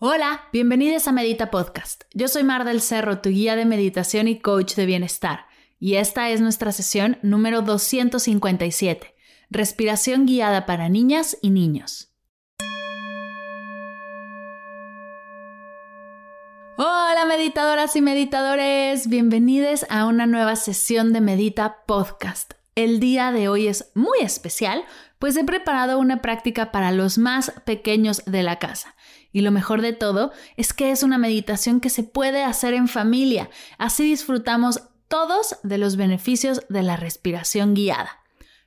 Hola, bienvenidos a Medita Podcast. Yo soy Mar del Cerro, tu guía de meditación y coach de bienestar, y esta es nuestra sesión número 257, Respiración guiada para niñas y niños. Hola meditadoras y meditadores, bienvenidos a una nueva sesión de Medita Podcast. El día de hoy es muy especial, pues he preparado una práctica para los más pequeños de la casa. Y lo mejor de todo es que es una meditación que se puede hacer en familia, así disfrutamos todos de los beneficios de la respiración guiada.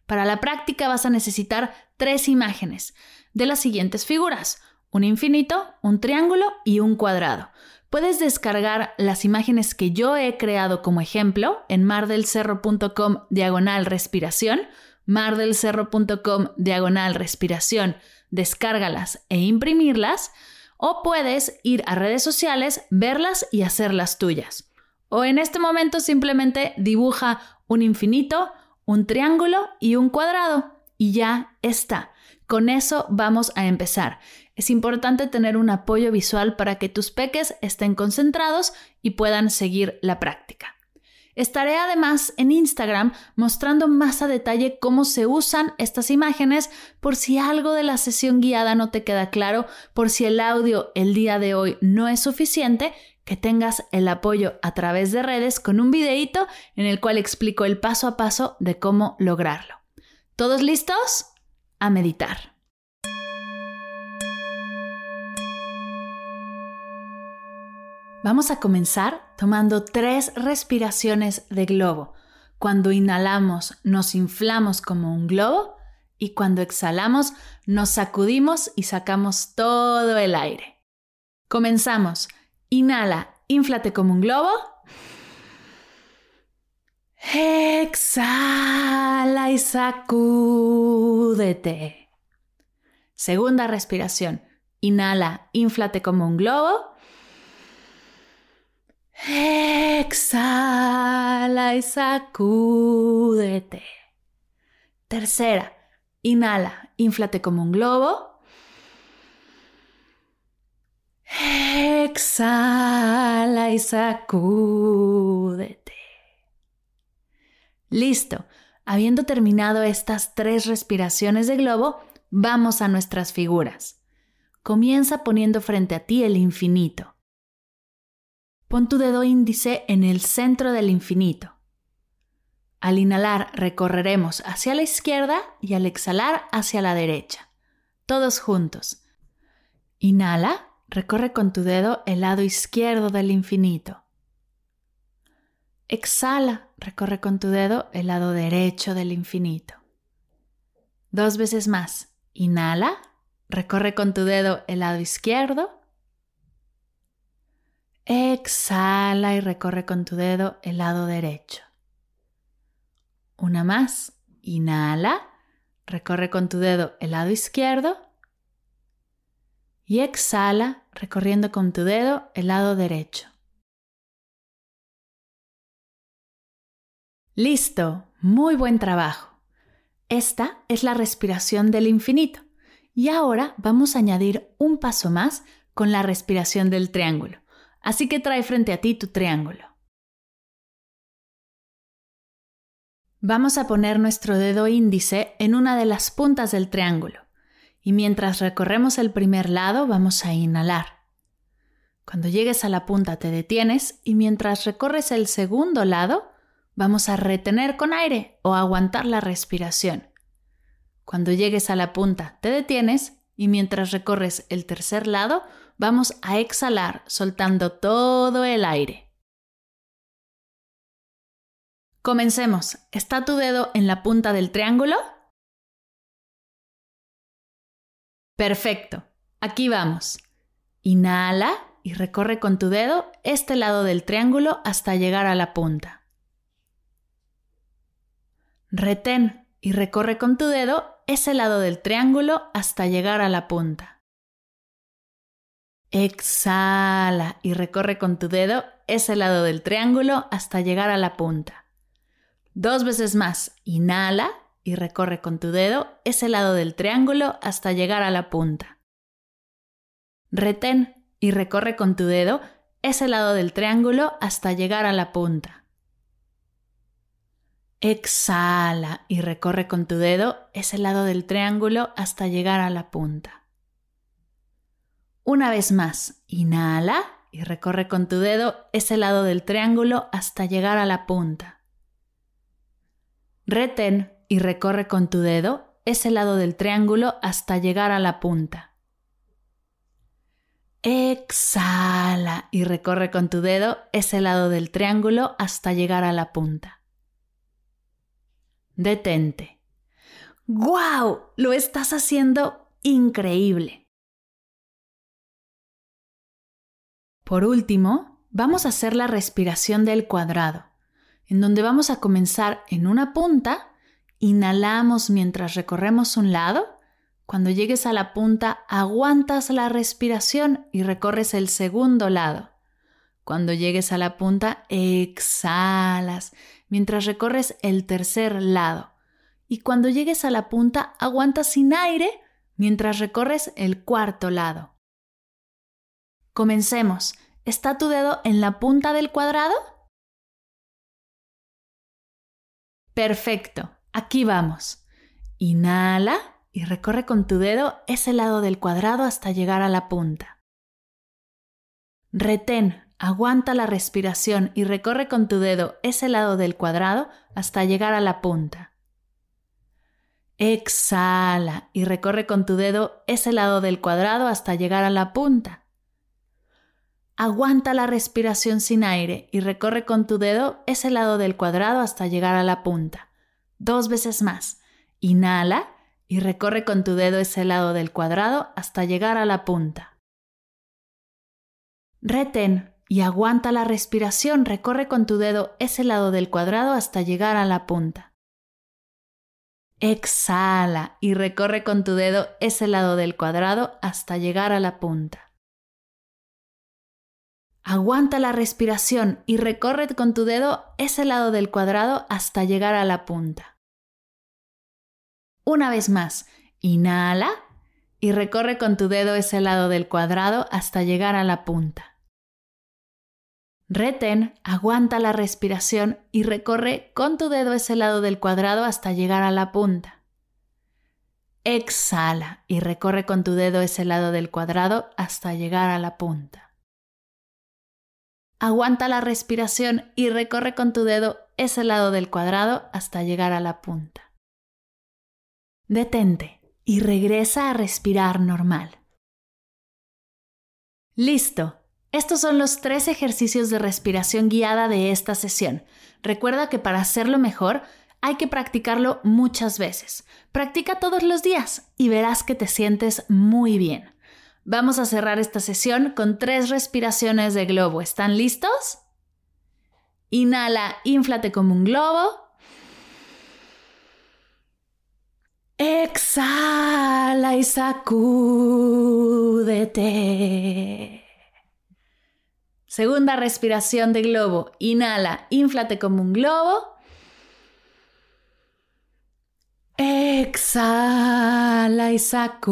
Para la práctica vas a necesitar tres imágenes de las siguientes figuras, un infinito, un triángulo y un cuadrado. Puedes descargar las imágenes que yo he creado como ejemplo en mardelcerro.com diagonal respiración, mardelcerro.com diagonal respiración, descárgalas e imprimirlas, o puedes ir a redes sociales, verlas y hacerlas tuyas. O en este momento simplemente dibuja un infinito, un triángulo y un cuadrado y ya está. Con eso vamos a empezar. Es importante tener un apoyo visual para que tus peques estén concentrados y puedan seguir la práctica. Estaré además en Instagram mostrando más a detalle cómo se usan estas imágenes por si algo de la sesión guiada no te queda claro, por si el audio el día de hoy no es suficiente, que tengas el apoyo a través de redes con un videíto en el cual explico el paso a paso de cómo lograrlo. ¿Todos listos? A meditar. Vamos a comenzar tomando tres respiraciones de globo. Cuando inhalamos nos inflamos como un globo y cuando exhalamos nos sacudimos y sacamos todo el aire. Comenzamos. Inhala, inflate como un globo. Exhala y sacúdete. Segunda respiración. Inhala, inflate como un globo. Exhala y sacúdete. Tercera, inhala, inflate como un globo. Exhala y sacúdete. Listo. Habiendo terminado estas tres respiraciones de globo, vamos a nuestras figuras. Comienza poniendo frente a ti el infinito. Pon tu dedo índice en el centro del infinito. Al inhalar recorreremos hacia la izquierda y al exhalar hacia la derecha. Todos juntos. Inhala, recorre con tu dedo el lado izquierdo del infinito. Exhala, recorre con tu dedo el lado derecho del infinito. Dos veces más. Inhala, recorre con tu dedo el lado izquierdo. Exhala y recorre con tu dedo el lado derecho. Una más. Inhala, recorre con tu dedo el lado izquierdo. Y exhala, recorriendo con tu dedo el lado derecho. Listo, muy buen trabajo. Esta es la respiración del infinito. Y ahora vamos a añadir un paso más con la respiración del triángulo. Así que trae frente a ti tu triángulo. Vamos a poner nuestro dedo índice en una de las puntas del triángulo y mientras recorremos el primer lado vamos a inhalar. Cuando llegues a la punta te detienes y mientras recorres el segundo lado vamos a retener con aire o aguantar la respiración. Cuando llegues a la punta te detienes y mientras recorres el tercer lado vamos a exhalar soltando todo el aire. Comencemos. ¿Está tu dedo en la punta del triángulo? Perfecto. Aquí vamos. Inhala y recorre con tu dedo este lado del triángulo hasta llegar a la punta. Retén y recorre con tu dedo ese lado del triángulo hasta llegar a la punta. Exhala y recorre con tu dedo ese lado del triángulo hasta llegar a la punta. Dos veces más. Inhala y recorre con tu dedo ese lado del triángulo hasta llegar a la punta. Retén y recorre con tu dedo ese lado del triángulo hasta llegar a la punta. Exhala y recorre con tu dedo ese lado del triángulo hasta llegar a la punta. Una vez más, inhala y recorre con tu dedo ese lado del triángulo hasta llegar a la punta. Retén y recorre con tu dedo ese lado del triángulo hasta llegar a la punta. Exhala y recorre con tu dedo ese lado del triángulo hasta llegar a la punta. Detente. ¡Guau! Lo estás haciendo increíble. Por último, vamos a hacer la respiración del cuadrado, en donde vamos a comenzar en una punta Inhalamos mientras recorremos un lado. Cuando llegues a la punta, aguantas la respiración y recorres el segundo lado. Cuando llegues a la punta, exhalas mientras recorres el tercer lado. Y cuando llegues a la punta, aguantas sin aire mientras recorres el cuarto lado. Comencemos. ¿Está tu dedo en la punta del cuadrado? Perfecto. Aquí vamos. Inhala y recorre con tu dedo ese lado del cuadrado hasta llegar a la punta. Retén, aguanta la respiración y recorre con tu dedo ese lado del cuadrado hasta llegar a la punta. Exhala y recorre con tu dedo ese lado del cuadrado hasta llegar a la punta. Aguanta la respiración sin aire y recorre con tu dedo ese lado del cuadrado hasta llegar a la punta. Dos veces más. Inhala y recorre con tu dedo ese lado del cuadrado hasta llegar a la punta. Retén y aguanta la respiración. Recorre con tu dedo ese lado del cuadrado hasta llegar a la punta. Exhala y recorre con tu dedo ese lado del cuadrado hasta llegar a la punta. Aguanta la respiración y recorre con tu dedo ese lado del cuadrado hasta llegar a la punta. Una vez más, inhala y recorre con tu dedo ese lado del cuadrado hasta llegar a la punta. Retén, aguanta la respiración y recorre con tu dedo ese lado del cuadrado hasta llegar a la punta. Exhala y recorre con tu dedo ese lado del cuadrado hasta llegar a la punta. Aguanta la respiración y recorre con tu dedo ese lado del cuadrado hasta llegar a la punta detente y regresa a respirar normal. Listo. Estos son los tres ejercicios de respiración guiada de esta sesión. Recuerda que para hacerlo mejor hay que practicarlo muchas veces. Practica todos los días y verás que te sientes muy bien. Vamos a cerrar esta sesión con tres respiraciones de globo. ¿Están listos? Inhala, inflate como un globo. Exhala y sacúdete. Segunda respiración de globo. Inhala, inflate como un globo. Exhala y sacúdete.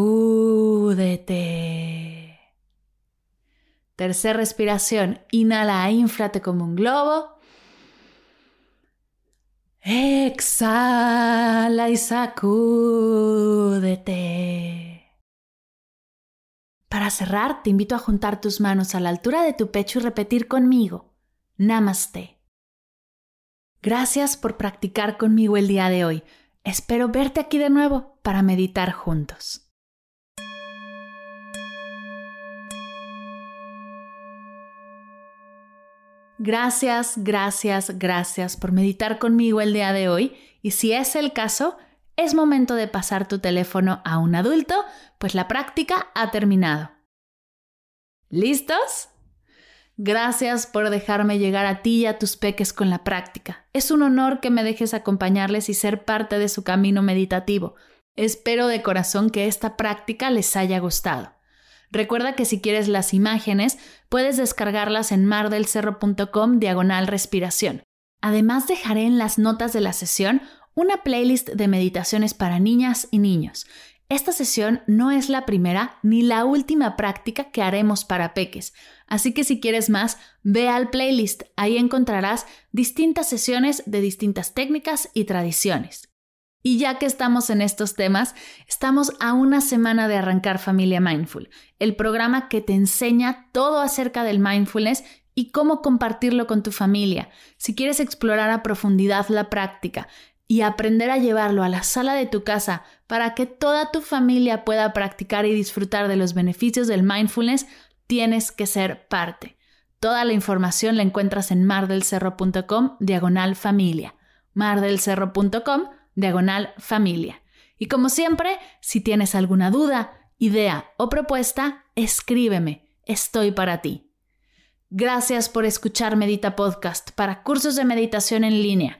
Tercera respiración. Inhala, inflate como un globo. Exhala y sacúdete. Para cerrar, te invito a juntar tus manos a la altura de tu pecho y repetir conmigo. Namaste. Gracias por practicar conmigo el día de hoy. Espero verte aquí de nuevo para meditar juntos. Gracias, gracias, gracias por meditar conmigo el día de hoy y si es el caso, es momento de pasar tu teléfono a un adulto, pues la práctica ha terminado. ¿Listos? Gracias por dejarme llegar a ti y a tus peques con la práctica. Es un honor que me dejes acompañarles y ser parte de su camino meditativo. Espero de corazón que esta práctica les haya gustado. Recuerda que si quieres las imágenes, puedes descargarlas en mardelcerro.com diagonal respiración. Además dejaré en las notas de la sesión una playlist de meditaciones para niñas y niños. Esta sesión no es la primera ni la última práctica que haremos para peques, así que si quieres más, ve al playlist, ahí encontrarás distintas sesiones de distintas técnicas y tradiciones. Y ya que estamos en estos temas, estamos a una semana de arrancar Familia Mindful, el programa que te enseña todo acerca del mindfulness y cómo compartirlo con tu familia. Si quieres explorar a profundidad la práctica, y aprender a llevarlo a la sala de tu casa para que toda tu familia pueda practicar y disfrutar de los beneficios del mindfulness, tienes que ser parte. Toda la información la encuentras en mardelcerro.com diagonal familia. mardelcerro.com diagonal familia. Y como siempre, si tienes alguna duda, idea o propuesta, escríbeme. Estoy para ti. Gracias por escuchar Medita Podcast para cursos de meditación en línea